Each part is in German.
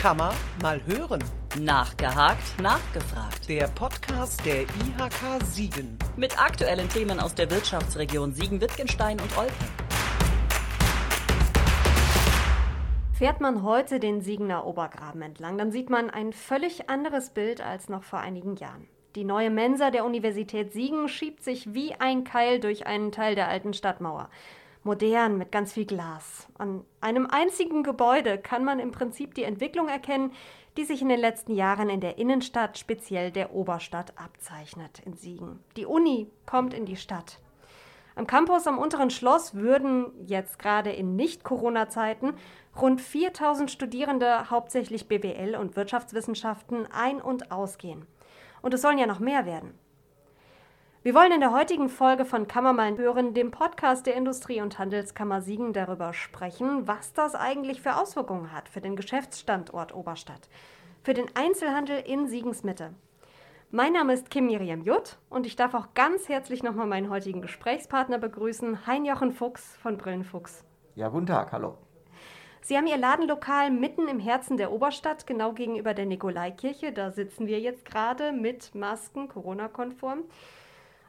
Kann man mal hören. Nachgehakt, nachgefragt. Der Podcast der IHK Siegen. Mit aktuellen Themen aus der Wirtschaftsregion Siegen-Wittgenstein und Olpe. Fährt man heute den Siegener Obergraben entlang, dann sieht man ein völlig anderes Bild als noch vor einigen Jahren. Die neue Mensa der Universität Siegen schiebt sich wie ein Keil durch einen Teil der alten Stadtmauer modern mit ganz viel Glas. An einem einzigen Gebäude kann man im Prinzip die Entwicklung erkennen, die sich in den letzten Jahren in der Innenstadt, speziell der Oberstadt, abzeichnet in Siegen. Die Uni kommt in die Stadt. Am Campus am unteren Schloss würden jetzt gerade in Nicht-Corona-Zeiten rund 4000 Studierende, hauptsächlich BWL und Wirtschaftswissenschaften, ein- und ausgehen. Und es sollen ja noch mehr werden. Wir wollen in der heutigen Folge von Kammermal hören, dem Podcast der Industrie- und Handelskammer Siegen, darüber sprechen, was das eigentlich für Auswirkungen hat für den Geschäftsstandort Oberstadt, für den Einzelhandel in Siegens Mitte. Mein Name ist Kim Miriam Jutt und ich darf auch ganz herzlich nochmal meinen heutigen Gesprächspartner begrüßen, Hein-Jochen Fuchs von Brillenfuchs. Ja, guten Tag, hallo. Sie haben Ihr Ladenlokal mitten im Herzen der Oberstadt, genau gegenüber der Nikolaikirche. Da sitzen wir jetzt gerade mit Masken, Corona-konform.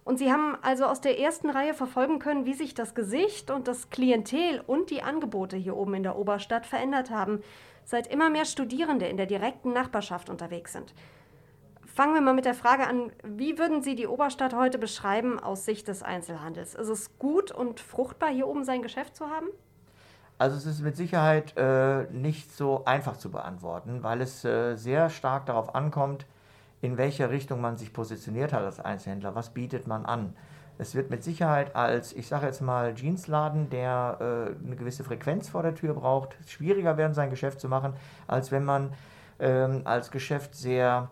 Und Sie haben also aus der ersten Reihe verfolgen können, wie sich das Gesicht und das Klientel und die Angebote hier oben in der Oberstadt verändert haben, seit immer mehr Studierende in der direkten Nachbarschaft unterwegs sind. Fangen wir mal mit der Frage an, wie würden Sie die Oberstadt heute beschreiben aus Sicht des Einzelhandels? Ist es gut und fruchtbar, hier oben sein Geschäft zu haben? Also es ist mit Sicherheit äh, nicht so einfach zu beantworten, weil es äh, sehr stark darauf ankommt, in welcher Richtung man sich positioniert hat als Einzelhändler, was bietet man an. Es wird mit Sicherheit als, ich sage jetzt mal, Jeansladen, der äh, eine gewisse Frequenz vor der Tür braucht, schwieriger werden, sein Geschäft zu machen, als wenn man ähm, als Geschäft sehr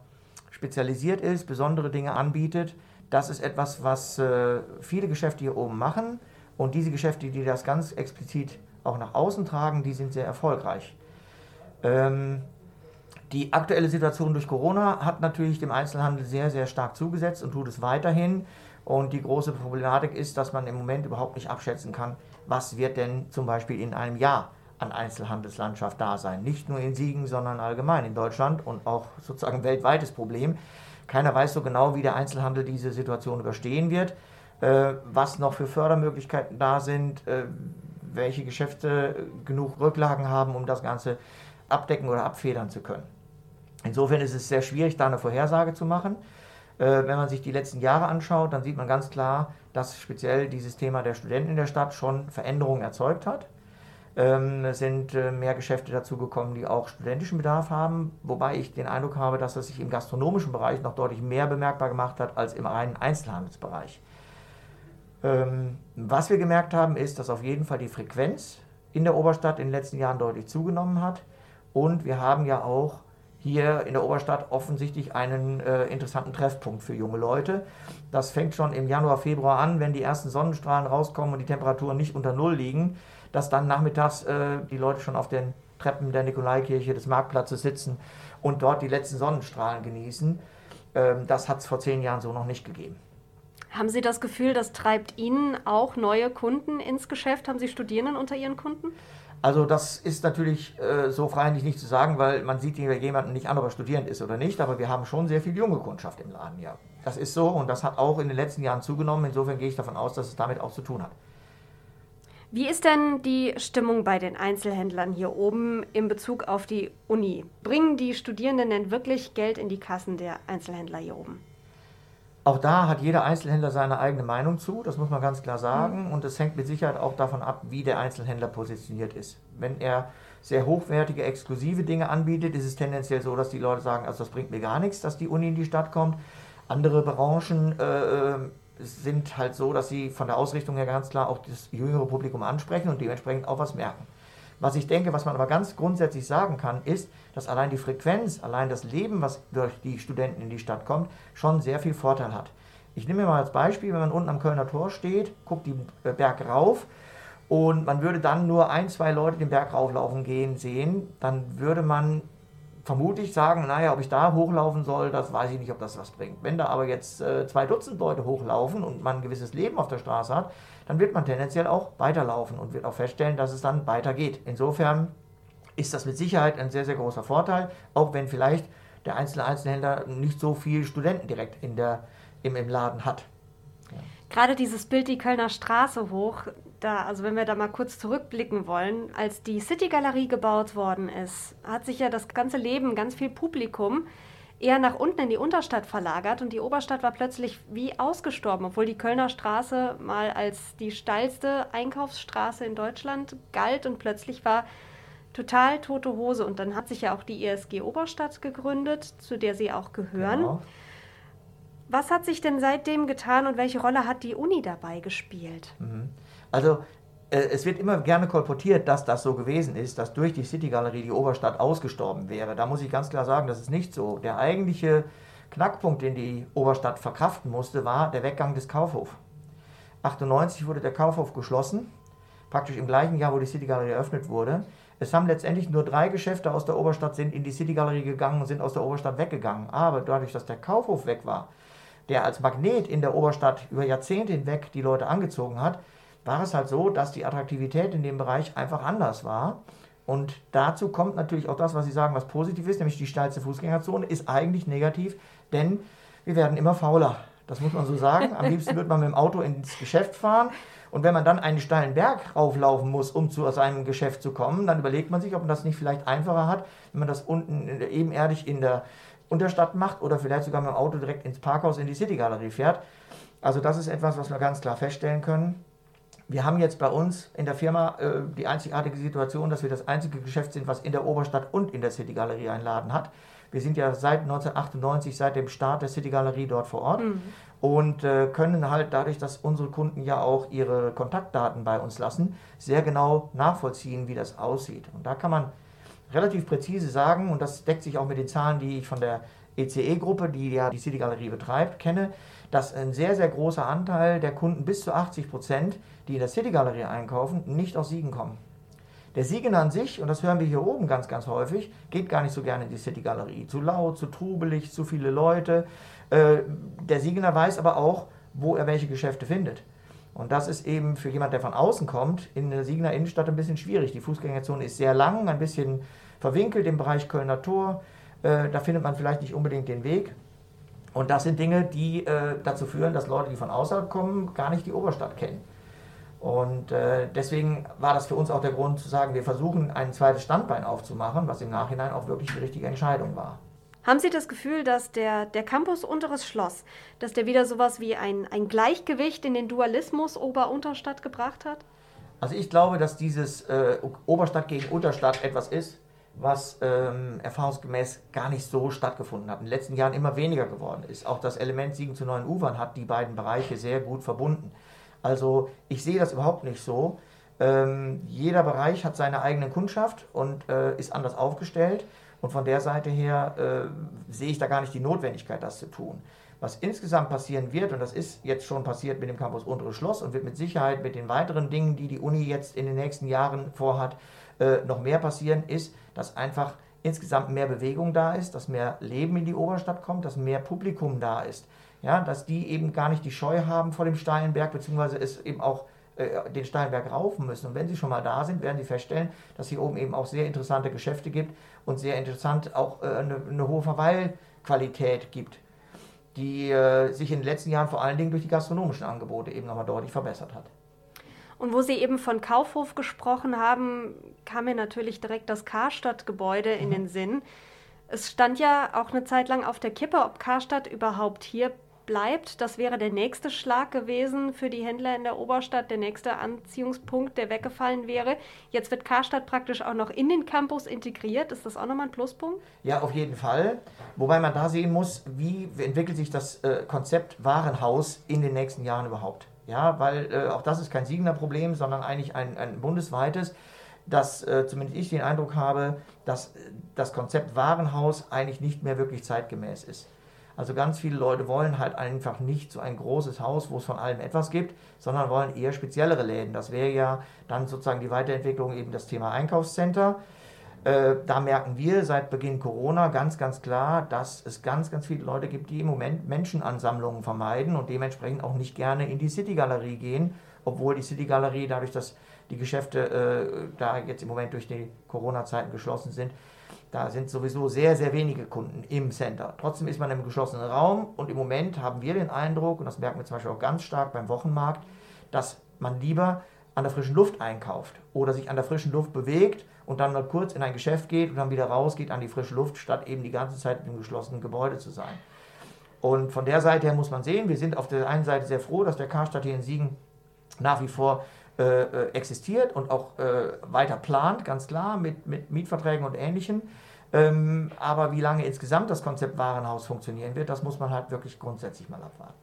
spezialisiert ist, besondere Dinge anbietet. Das ist etwas, was äh, viele Geschäfte hier oben machen. Und diese Geschäfte, die das ganz explizit auch nach außen tragen, die sind sehr erfolgreich. Ähm, die aktuelle Situation durch Corona hat natürlich dem Einzelhandel sehr, sehr stark zugesetzt und tut es weiterhin. Und die große Problematik ist, dass man im Moment überhaupt nicht abschätzen kann, was wird denn zum Beispiel in einem Jahr an Einzelhandelslandschaft da sein. Nicht nur in Siegen, sondern allgemein in Deutschland und auch sozusagen weltweites Problem. Keiner weiß so genau, wie der Einzelhandel diese Situation überstehen wird, äh, was noch für Fördermöglichkeiten da sind, äh, welche Geschäfte genug Rücklagen haben, um das Ganze abdecken oder abfedern zu können. Insofern ist es sehr schwierig, da eine Vorhersage zu machen. Äh, wenn man sich die letzten Jahre anschaut, dann sieht man ganz klar, dass speziell dieses Thema der Studenten in der Stadt schon Veränderungen erzeugt hat. Ähm, es sind äh, mehr Geschäfte dazugekommen, die auch studentischen Bedarf haben, wobei ich den Eindruck habe, dass das sich im gastronomischen Bereich noch deutlich mehr bemerkbar gemacht hat als im reinen Einzelhandelsbereich. Ähm, was wir gemerkt haben, ist, dass auf jeden Fall die Frequenz in der Oberstadt in den letzten Jahren deutlich zugenommen hat. Und wir haben ja auch hier in der Oberstadt offensichtlich einen äh, interessanten Treffpunkt für junge Leute. Das fängt schon im Januar, Februar an, wenn die ersten Sonnenstrahlen rauskommen und die Temperaturen nicht unter Null liegen, dass dann nachmittags äh, die Leute schon auf den Treppen der Nikolaikirche des Marktplatzes sitzen und dort die letzten Sonnenstrahlen genießen. Ähm, das hat es vor zehn Jahren so noch nicht gegeben. Haben Sie das Gefühl, das treibt Ihnen auch neue Kunden ins Geschäft? Haben Sie Studierenden unter Ihren Kunden? Also das ist natürlich äh, so freilich nicht zu sagen, weil man sieht jemanden nicht an, ob er studierend ist oder nicht, aber wir haben schon sehr viel junge Kundschaft im Laden, ja. Das ist so und das hat auch in den letzten Jahren zugenommen. Insofern gehe ich davon aus, dass es damit auch zu tun hat. Wie ist denn die Stimmung bei den Einzelhändlern hier oben in Bezug auf die Uni? Bringen die Studierenden denn wirklich Geld in die Kassen der Einzelhändler hier oben? Auch da hat jeder Einzelhändler seine eigene Meinung zu, das muss man ganz klar sagen. Mhm. Und es hängt mit Sicherheit auch davon ab, wie der Einzelhändler positioniert ist. Wenn er sehr hochwertige, exklusive Dinge anbietet, ist es tendenziell so, dass die Leute sagen, also das bringt mir gar nichts, dass die Uni in die Stadt kommt. Andere Branchen äh, sind halt so, dass sie von der Ausrichtung her ganz klar auch das jüngere Publikum ansprechen und dementsprechend auch was merken. Was ich denke, was man aber ganz grundsätzlich sagen kann, ist, dass allein die Frequenz, allein das Leben, was durch die Studenten in die Stadt kommt, schon sehr viel Vorteil hat. Ich nehme mir mal als Beispiel, wenn man unten am Kölner Tor steht, guckt den äh, Berg rauf und man würde dann nur ein, zwei Leute den Berg rauflaufen gehen sehen, dann würde man vermutlich sagen, naja, ob ich da hochlaufen soll, das weiß ich nicht, ob das was bringt. Wenn da aber jetzt äh, zwei Dutzend Leute hochlaufen und man ein gewisses Leben auf der Straße hat, dann wird man tendenziell auch weiterlaufen und wird auch feststellen, dass es dann weitergeht. Insofern ist das mit Sicherheit ein sehr, sehr großer Vorteil, auch wenn vielleicht der einzelne Einzelhändler nicht so viele Studenten direkt in der, im, im Laden hat. Gerade dieses Bild die Kölner Straße hoch, da, also wenn wir da mal kurz zurückblicken wollen, als die City Galerie gebaut worden ist, hat sich ja das ganze Leben, ganz viel Publikum eher nach unten in die Unterstadt verlagert und die Oberstadt war plötzlich wie ausgestorben, obwohl die Kölner Straße mal als die steilste Einkaufsstraße in Deutschland galt und plötzlich war total tote Hose. Und dann hat sich ja auch die ISG Oberstadt gegründet, zu der Sie auch gehören. Genau. Was hat sich denn seitdem getan und welche Rolle hat die Uni dabei gespielt? Mhm. Also äh, es wird immer gerne kolportiert, dass das so gewesen ist, dass durch die City Galerie die Oberstadt ausgestorben wäre. Da muss ich ganz klar sagen, das ist nicht so. Der eigentliche Knackpunkt, den die Oberstadt verkraften musste, war der Weggang des Kaufhofs. 98 wurde der Kaufhof geschlossen, praktisch im gleichen Jahr, wo die City Galerie eröffnet wurde. Es haben letztendlich nur drei Geschäfte aus der Oberstadt sind in die City Galerie gegangen und sind aus der Oberstadt weggegangen. Aber dadurch, dass der Kaufhof weg war, der als Magnet in der Oberstadt über Jahrzehnte hinweg die Leute angezogen hat, war es halt so, dass die Attraktivität in dem Bereich einfach anders war. Und dazu kommt natürlich auch das, was Sie sagen, was positiv ist, nämlich die steilste Fußgängerzone ist eigentlich negativ, denn wir werden immer fauler. Das muss man so sagen. Am liebsten wird man mit dem Auto ins Geschäft fahren. Und wenn man dann einen steilen Berg rauflaufen muss, um zu seinem Geschäft zu kommen, dann überlegt man sich, ob man das nicht vielleicht einfacher hat, wenn man das unten ebenerdig in der Unterstadt macht oder vielleicht sogar mit dem Auto direkt ins Parkhaus in die City Galerie fährt. Also das ist etwas, was wir ganz klar feststellen können. Wir haben jetzt bei uns in der Firma äh, die einzigartige Situation, dass wir das einzige Geschäft sind, was in der Oberstadt und in der City Galerie einen Laden hat. Wir sind ja seit 1998, seit dem Start der City Galerie dort vor Ort mhm. und äh, können halt dadurch, dass unsere Kunden ja auch ihre Kontaktdaten bei uns lassen, sehr genau nachvollziehen, wie das aussieht. Und da kann man relativ präzise sagen, und das deckt sich auch mit den Zahlen, die ich von der ECE-Gruppe, die ja die City Galerie betreibt, kenne, dass ein sehr, sehr großer Anteil der Kunden, bis zu 80 Prozent, die in der City Galerie einkaufen, nicht aus Siegen kommen. Der Siegener an sich, und das hören wir hier oben ganz, ganz häufig, geht gar nicht so gerne in die City Galerie. Zu laut, zu trubelig, zu viele Leute. Äh, der Siegener weiß aber auch, wo er welche Geschäfte findet. Und das ist eben für jemand, der von außen kommt, in der Siegener Innenstadt ein bisschen schwierig. Die Fußgängerzone ist sehr lang, ein bisschen verwinkelt im Bereich Kölner Tor. Äh, da findet man vielleicht nicht unbedingt den Weg. Und das sind Dinge, die äh, dazu führen, dass Leute, die von außerhalb kommen, gar nicht die Oberstadt kennen. Und äh, deswegen war das für uns auch der Grund zu sagen, wir versuchen ein zweites Standbein aufzumachen, was im Nachhinein auch wirklich die richtige Entscheidung war. Haben Sie das Gefühl, dass der, der Campus Unteres Schloss, dass der wieder sowas wie ein, ein Gleichgewicht in den Dualismus Ober-Unterstadt gebracht hat? Also ich glaube, dass dieses äh, Oberstadt gegen Unterstadt etwas ist, was ähm, erfahrungsgemäß gar nicht so stattgefunden hat. In den letzten Jahren immer weniger geworden ist. Auch das Element Siegen zu neuen Ufern hat die beiden Bereiche sehr gut verbunden. Also ich sehe das überhaupt nicht so. Ähm, jeder Bereich hat seine eigene Kundschaft und äh, ist anders aufgestellt. Und von der Seite her äh, sehe ich da gar nicht die Notwendigkeit, das zu tun. Was insgesamt passieren wird, und das ist jetzt schon passiert mit dem Campus Unteres Schloss und wird mit Sicherheit mit den weiteren Dingen, die die Uni jetzt in den nächsten Jahren vorhat, äh, noch mehr passieren, ist, dass einfach insgesamt mehr Bewegung da ist, dass mehr Leben in die Oberstadt kommt, dass mehr Publikum da ist. Ja, dass die eben gar nicht die Scheu haben vor dem steilen Berg, beziehungsweise es eben auch äh, den steilen Berg raufen müssen. Und wenn sie schon mal da sind, werden sie feststellen, dass hier oben eben auch sehr interessante Geschäfte gibt und sehr interessant auch äh, eine, eine, hohe Verweilqualität gibt, die äh, sich in den letzten Jahren vor allen Dingen durch die gastronomischen Angebote eben nochmal deutlich verbessert hat. Und wo Sie eben von Kaufhof gesprochen haben, kam mir natürlich direkt das Karstadt-Gebäude in mhm. den Sinn. Es stand ja auch eine Zeit lang auf der Kippe, ob Karstadt überhaupt hier bleibt. Das wäre der nächste Schlag gewesen für die Händler in der Oberstadt, der nächste Anziehungspunkt, der weggefallen wäre. Jetzt wird Karstadt praktisch auch noch in den Campus integriert. Ist das auch nochmal ein Pluspunkt? Ja, auf jeden Fall. Wobei man da sehen muss, wie entwickelt sich das äh, Konzept Warenhaus in den nächsten Jahren überhaupt. Ja, weil äh, auch das ist kein Siegener Problem, sondern eigentlich ein, ein bundesweites dass äh, zumindest ich den Eindruck habe, dass äh, das Konzept Warenhaus eigentlich nicht mehr wirklich zeitgemäß ist. Also ganz viele Leute wollen halt einfach nicht so ein großes Haus, wo es von allem etwas gibt, sondern wollen eher speziellere Läden. Das wäre ja dann sozusagen die Weiterentwicklung eben das Thema Einkaufscenter. Äh, da merken wir seit Beginn Corona ganz, ganz klar, dass es ganz, ganz viele Leute gibt, die im Moment Menschenansammlungen vermeiden und dementsprechend auch nicht gerne in die City-Galerie gehen obwohl die City Galerie, dadurch, dass die Geschäfte äh, da jetzt im Moment durch die Corona-Zeiten geschlossen sind, da sind sowieso sehr, sehr wenige Kunden im Center. Trotzdem ist man im geschlossenen Raum und im Moment haben wir den Eindruck, und das merken wir zum Beispiel auch ganz stark beim Wochenmarkt, dass man lieber an der frischen Luft einkauft oder sich an der frischen Luft bewegt und dann mal kurz in ein Geschäft geht und dann wieder rausgeht an die frische Luft, statt eben die ganze Zeit im geschlossenen Gebäude zu sein. Und von der Seite her muss man sehen, wir sind auf der einen Seite sehr froh, dass der Karstadt hier in Siegen nach wie vor äh, äh, existiert und auch äh, weiter plant, ganz klar, mit, mit Mietverträgen und Ähnlichem. Ähm, aber wie lange insgesamt das Konzept Warenhaus funktionieren wird, das muss man halt wirklich grundsätzlich mal abwarten.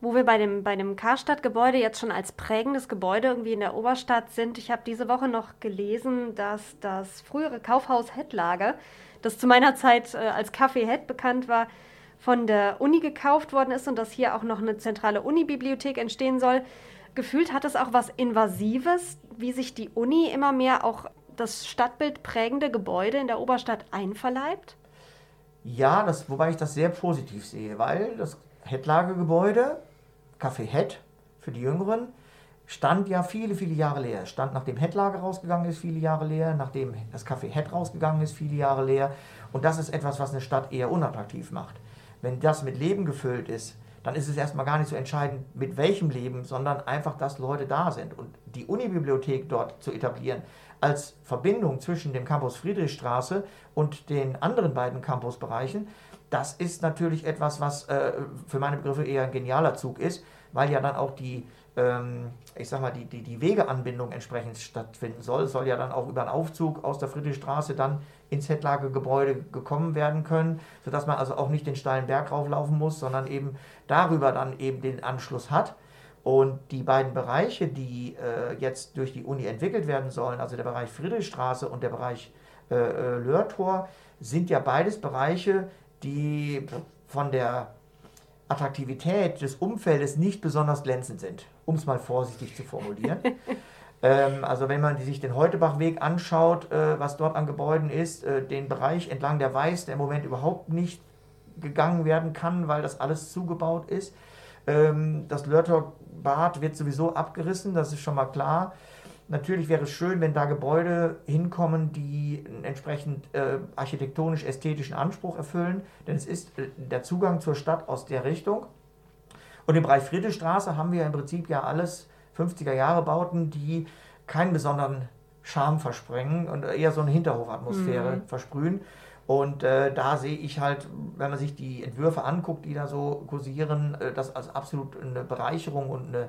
Wo wir bei dem, bei dem Karstadt-Gebäude jetzt schon als prägendes Gebäude irgendwie in der Oberstadt sind, ich habe diese Woche noch gelesen, dass das frühere Kaufhaus Hettlager, das zu meiner Zeit äh, als Café Hett bekannt war, von der Uni gekauft worden ist und dass hier auch noch eine zentrale Uni-Bibliothek entstehen soll. Gefühlt hat es auch was Invasives, wie sich die Uni immer mehr auch das Stadtbild prägende Gebäude in der Oberstadt einverleibt? Ja, das, wobei ich das sehr positiv sehe, weil das Hettlager-Gebäude Café Hett für die Jüngeren, stand ja viele, viele Jahre leer. Stand nachdem Hettlager rausgegangen ist, viele Jahre leer, nachdem das Café Hett rausgegangen ist, viele Jahre leer. Und das ist etwas, was eine Stadt eher unattraktiv macht. Wenn das mit Leben gefüllt ist, dann ist es erstmal gar nicht so entscheidend, mit welchem Leben, sondern einfach, dass Leute da sind. Und die Unibibliothek dort zu etablieren, als Verbindung zwischen dem Campus Friedrichstraße und den anderen beiden Campusbereichen, das ist natürlich etwas, was äh, für meine Begriffe eher ein genialer Zug ist, weil ja dann auch die, ähm, ich sag mal, die, die, die Wegeanbindung entsprechend stattfinden soll. Es soll ja dann auch über einen Aufzug aus der Friedrichstraße dann ins Hettlagergebäude gekommen werden können, sodass man also auch nicht den steilen Berg rauflaufen muss, sondern eben darüber dann eben den Anschluss hat. Und die beiden Bereiche, die äh, jetzt durch die Uni entwickelt werden sollen, also der Bereich Friedrichstraße und der Bereich äh, äh Lörtor, sind ja beides Bereiche, die von der Attraktivität des Umfeldes nicht besonders glänzend sind, um es mal vorsichtig zu formulieren. ähm, also wenn man sich den Heutebachweg anschaut, äh, was dort an Gebäuden ist, äh, den Bereich entlang der Weiß, der im Moment überhaupt nicht gegangen werden kann, weil das alles zugebaut ist. Ähm, das Lörter Bad wird sowieso abgerissen, das ist schon mal klar. Natürlich wäre es schön, wenn da Gebäude hinkommen, die einen entsprechend äh, architektonisch-ästhetischen Anspruch erfüllen, denn es ist äh, der Zugang zur Stadt aus der Richtung. Und im Bereich Friedrichstraße haben wir im Prinzip ja alles 50er Jahre Bauten, die keinen besonderen Charme versprengen und eher so eine Hinterhofatmosphäre mhm. versprühen. Und äh, da sehe ich halt, wenn man sich die Entwürfe anguckt, die da so kursieren, äh, das als absolut eine Bereicherung und eine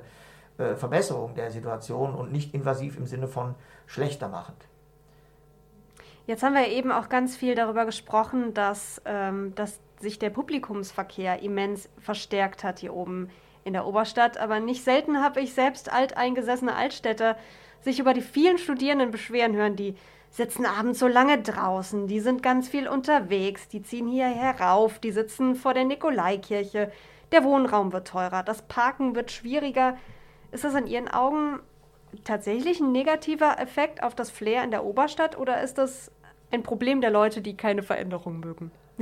äh, Verbesserung der Situation und nicht invasiv im Sinne von schlechter machend. Jetzt haben wir eben auch ganz viel darüber gesprochen, dass, ähm, dass sich der Publikumsverkehr immens verstärkt hat hier oben in der Oberstadt. Aber nicht selten habe ich selbst alteingesessene Altstädter sich über die vielen Studierenden beschweren hören, die sitzen abends so lange draußen, die sind ganz viel unterwegs, die ziehen hier herauf, die sitzen vor der Nikolaikirche, der Wohnraum wird teurer, das Parken wird schwieriger. Ist das in Ihren Augen tatsächlich ein negativer Effekt auf das Flair in der Oberstadt oder ist das ein Problem der Leute, die keine Veränderung mögen?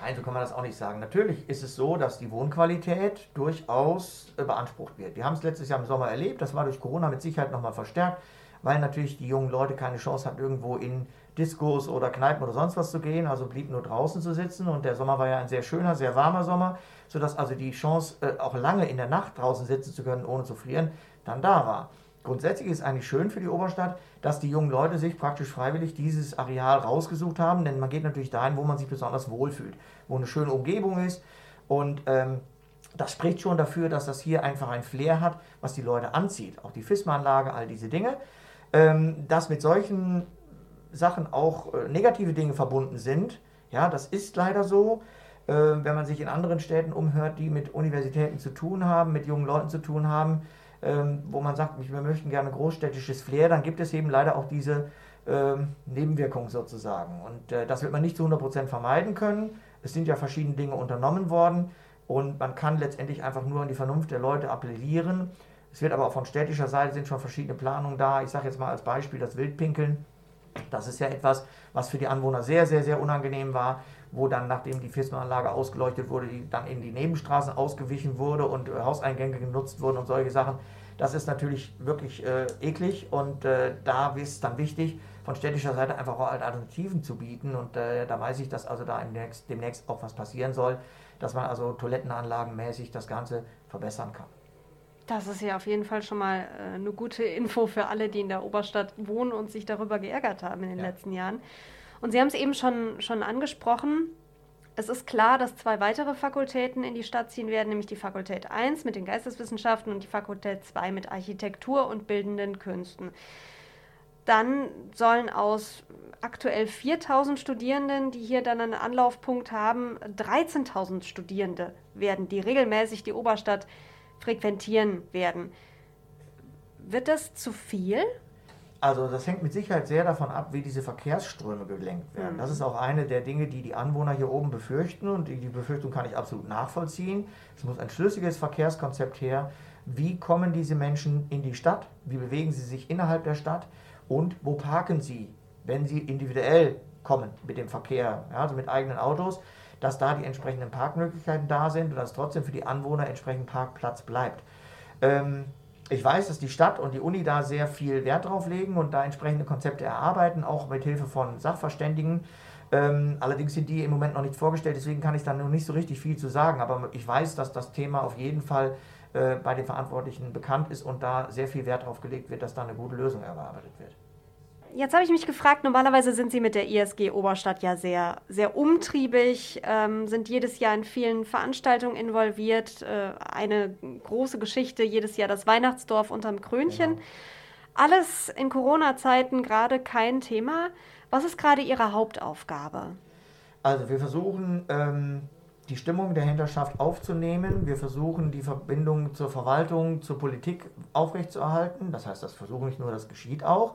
Nein, so kann man das auch nicht sagen. Natürlich ist es so, dass die Wohnqualität durchaus äh, beansprucht wird. Wir haben es letztes Jahr im Sommer erlebt, das war durch Corona mit Sicherheit nochmal verstärkt, weil natürlich die jungen Leute keine Chance hatten, irgendwo in Diskos oder Kneipen oder sonst was zu gehen, also blieb nur draußen zu sitzen und der Sommer war ja ein sehr schöner, sehr warmer Sommer sodass also die Chance, äh, auch lange in der Nacht draußen sitzen zu können, ohne zu frieren, dann da war. Grundsätzlich ist eigentlich schön für die Oberstadt, dass die jungen Leute sich praktisch freiwillig dieses Areal rausgesucht haben, denn man geht natürlich dahin, wo man sich besonders wohlfühlt, wo eine schöne Umgebung ist und ähm, das spricht schon dafür, dass das hier einfach ein Flair hat, was die Leute anzieht. Auch die FISMA-Anlage, all diese Dinge. Ähm, dass mit solchen Sachen auch äh, negative Dinge verbunden sind, ja, das ist leider so. Äh, wenn man sich in anderen Städten umhört, die mit Universitäten zu tun haben, mit jungen Leuten zu tun haben, ähm, wo man sagt, wir möchten gerne großstädtisches Flair, dann gibt es eben leider auch diese ähm, Nebenwirkungen sozusagen. Und äh, das wird man nicht zu 100% vermeiden können. Es sind ja verschiedene Dinge unternommen worden und man kann letztendlich einfach nur an die Vernunft der Leute appellieren. Es wird aber auch von städtischer Seite sind schon verschiedene Planungen da. Ich sage jetzt mal als Beispiel das Wildpinkeln. Das ist ja etwas, was für die Anwohner sehr, sehr, sehr unangenehm war wo dann, nachdem die Fisma-Anlage ausgeleuchtet wurde, die dann in die Nebenstraßen ausgewichen wurde und äh, Hauseingänge genutzt wurden und solche Sachen. Das ist natürlich wirklich äh, eklig und äh, da ist es dann wichtig, von städtischer Seite einfach auch Alternativen zu bieten. Und äh, da weiß ich, dass also da demnächst, demnächst auch was passieren soll, dass man also toilettenanlagenmäßig das Ganze verbessern kann. Das ist ja auf jeden Fall schon mal äh, eine gute Info für alle, die in der Oberstadt wohnen und sich darüber geärgert haben in den ja. letzten Jahren. Und Sie haben es eben schon, schon angesprochen. Es ist klar, dass zwei weitere Fakultäten in die Stadt ziehen werden, nämlich die Fakultät 1 mit den Geisteswissenschaften und die Fakultät 2 mit Architektur und bildenden Künsten. Dann sollen aus aktuell 4000 Studierenden, die hier dann einen Anlaufpunkt haben, 13.000 Studierende werden, die regelmäßig die Oberstadt frequentieren werden. Wird das zu viel? Also das hängt mit Sicherheit sehr davon ab, wie diese Verkehrsströme gelenkt werden. Mhm. Das ist auch eine der Dinge, die die Anwohner hier oben befürchten und die, Befürchtung kann ich absolut nachvollziehen. Es muss ein schlüssiges Verkehrskonzept her. Wie kommen diese Menschen in die Stadt? Wie bewegen sie sich innerhalb der Stadt? Und wo parken sie, wenn sie individuell kommen mit dem Verkehr, ja, also mit eigenen Autos? Dass da die entsprechenden Parkmöglichkeiten da sind und dass trotzdem für die Anwohner entsprechend Parkplatz bleibt. Ähm, ich weiß, dass die Stadt und die Uni da sehr viel Wert drauf legen und da entsprechende Konzepte erarbeiten, auch mit Hilfe von Sachverständigen. Ähm, allerdings sind die im Moment noch nicht vorgestellt, deswegen kann ich da noch nicht so richtig viel zu sagen. Aber ich weiß, dass das Thema auf jeden Fall äh, bei den Verantwortlichen bekannt ist und da sehr viel Wert drauf gelegt wird, dass da eine gute Lösung erarbeitet wird. Jetzt habe ich mich gefragt, normalerweise sind Sie mit der ISG Oberstadt ja sehr, sehr umtriebig, ähm, sind jedes Jahr in vielen Veranstaltungen involviert. Äh, eine große Geschichte, jedes Jahr das Weihnachtsdorf unterm Krönchen. Genau. Alles in Corona-Zeiten gerade kein Thema. Was ist gerade Ihre Hauptaufgabe? Also wir versuchen ähm, die Stimmung der Hinterschaft aufzunehmen. Wir versuchen die Verbindung zur Verwaltung, zur Politik aufrechtzuerhalten. Das heißt, das versuche ich nur, das geschieht auch.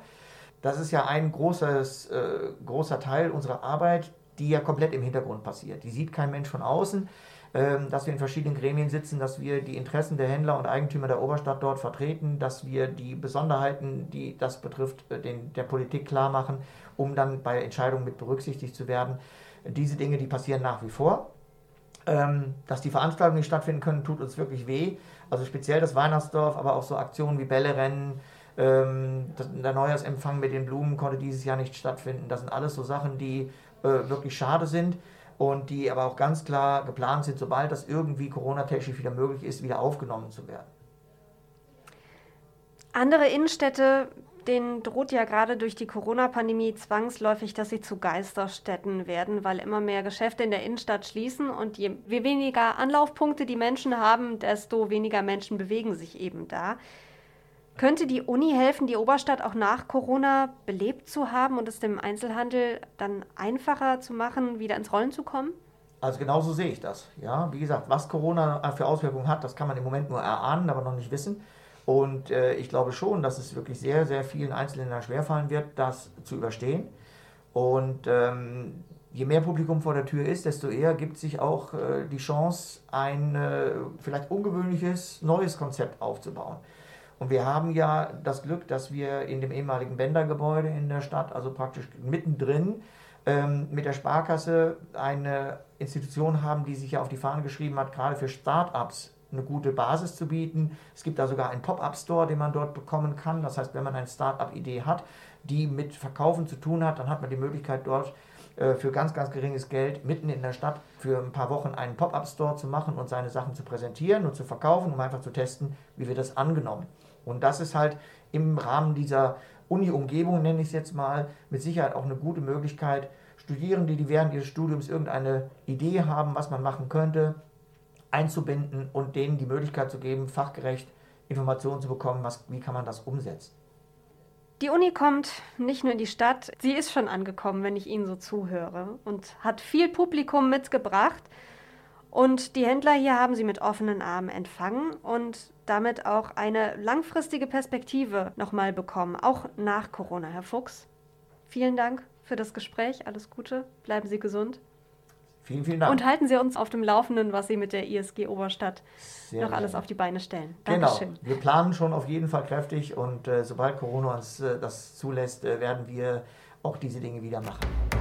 Das ist ja ein großes, äh, großer Teil unserer Arbeit, die ja komplett im Hintergrund passiert. Die sieht kein Mensch von außen. Ähm, dass wir in verschiedenen Gremien sitzen, dass wir die Interessen der Händler und Eigentümer der Oberstadt dort vertreten, dass wir die Besonderheiten, die das betrifft, äh, den, der Politik klar machen, um dann bei Entscheidungen mit berücksichtigt zu werden. Diese Dinge, die passieren nach wie vor. Ähm, dass die Veranstaltungen nicht stattfinden können, tut uns wirklich weh. Also speziell das Weihnachtsdorf, aber auch so Aktionen wie Bällerennen, ähm, der Neujahrsempfang mit den Blumen konnte dieses Jahr nicht stattfinden. Das sind alles so Sachen, die äh, wirklich schade sind und die aber auch ganz klar geplant sind, sobald das irgendwie Corona-technisch wieder möglich ist, wieder aufgenommen zu werden. Andere Innenstädte, denen droht ja gerade durch die Corona-Pandemie zwangsläufig, dass sie zu Geisterstädten werden, weil immer mehr Geschäfte in der Innenstadt schließen und je weniger Anlaufpunkte die Menschen haben, desto weniger Menschen bewegen sich eben da. Könnte die Uni helfen, die Oberstadt auch nach Corona belebt zu haben und es dem Einzelhandel dann einfacher zu machen, wieder ins Rollen zu kommen? Also genauso sehe ich das. Ja, wie gesagt, was Corona für Auswirkungen hat, das kann man im Moment nur erahnen, aber noch nicht wissen. Und äh, ich glaube schon, dass es wirklich sehr, sehr vielen Einzelländern schwerfallen wird, das zu überstehen. Und ähm, je mehr Publikum vor der Tür ist, desto eher gibt sich auch äh, die Chance, ein äh, vielleicht ungewöhnliches neues Konzept aufzubauen. Und wir haben ja das Glück, dass wir in dem ehemaligen Bändergebäude in der Stadt, also praktisch mittendrin, ähm, mit der Sparkasse eine Institution haben, die sich ja auf die Fahne geschrieben hat, gerade für Start-ups eine gute Basis zu bieten. Es gibt da sogar einen Pop-up-Store, den man dort bekommen kann. Das heißt, wenn man eine Start-up-Idee hat, die mit Verkaufen zu tun hat, dann hat man die Möglichkeit dort äh, für ganz, ganz geringes Geld mitten in der Stadt für ein paar Wochen einen Pop-up-Store zu machen und seine Sachen zu präsentieren und zu verkaufen, um einfach zu testen, wie wird das angenommen. Und das ist halt im Rahmen dieser Uni-Umgebung, nenne ich es jetzt mal, mit Sicherheit auch eine gute Möglichkeit, Studierende, die während ihres Studiums irgendeine Idee haben, was man machen könnte, einzubinden und denen die Möglichkeit zu geben, fachgerecht Informationen zu bekommen, was, wie kann man das umsetzen. Die Uni kommt nicht nur in die Stadt, sie ist schon angekommen, wenn ich Ihnen so zuhöre und hat viel Publikum mitgebracht. Und die Händler hier haben sie mit offenen Armen empfangen und damit auch eine langfristige Perspektive nochmal bekommen, auch nach Corona. Herr Fuchs, vielen Dank für das Gespräch. Alles Gute. Bleiben Sie gesund. Vielen, vielen Dank. Und halten Sie uns auf dem Laufenden, was Sie mit der ISG Oberstadt Sehr noch alles auf die Beine stellen. Genau. Dankeschön. Genau. Wir planen schon auf jeden Fall kräftig und äh, sobald Corona uns äh, das zulässt, äh, werden wir auch diese Dinge wieder machen.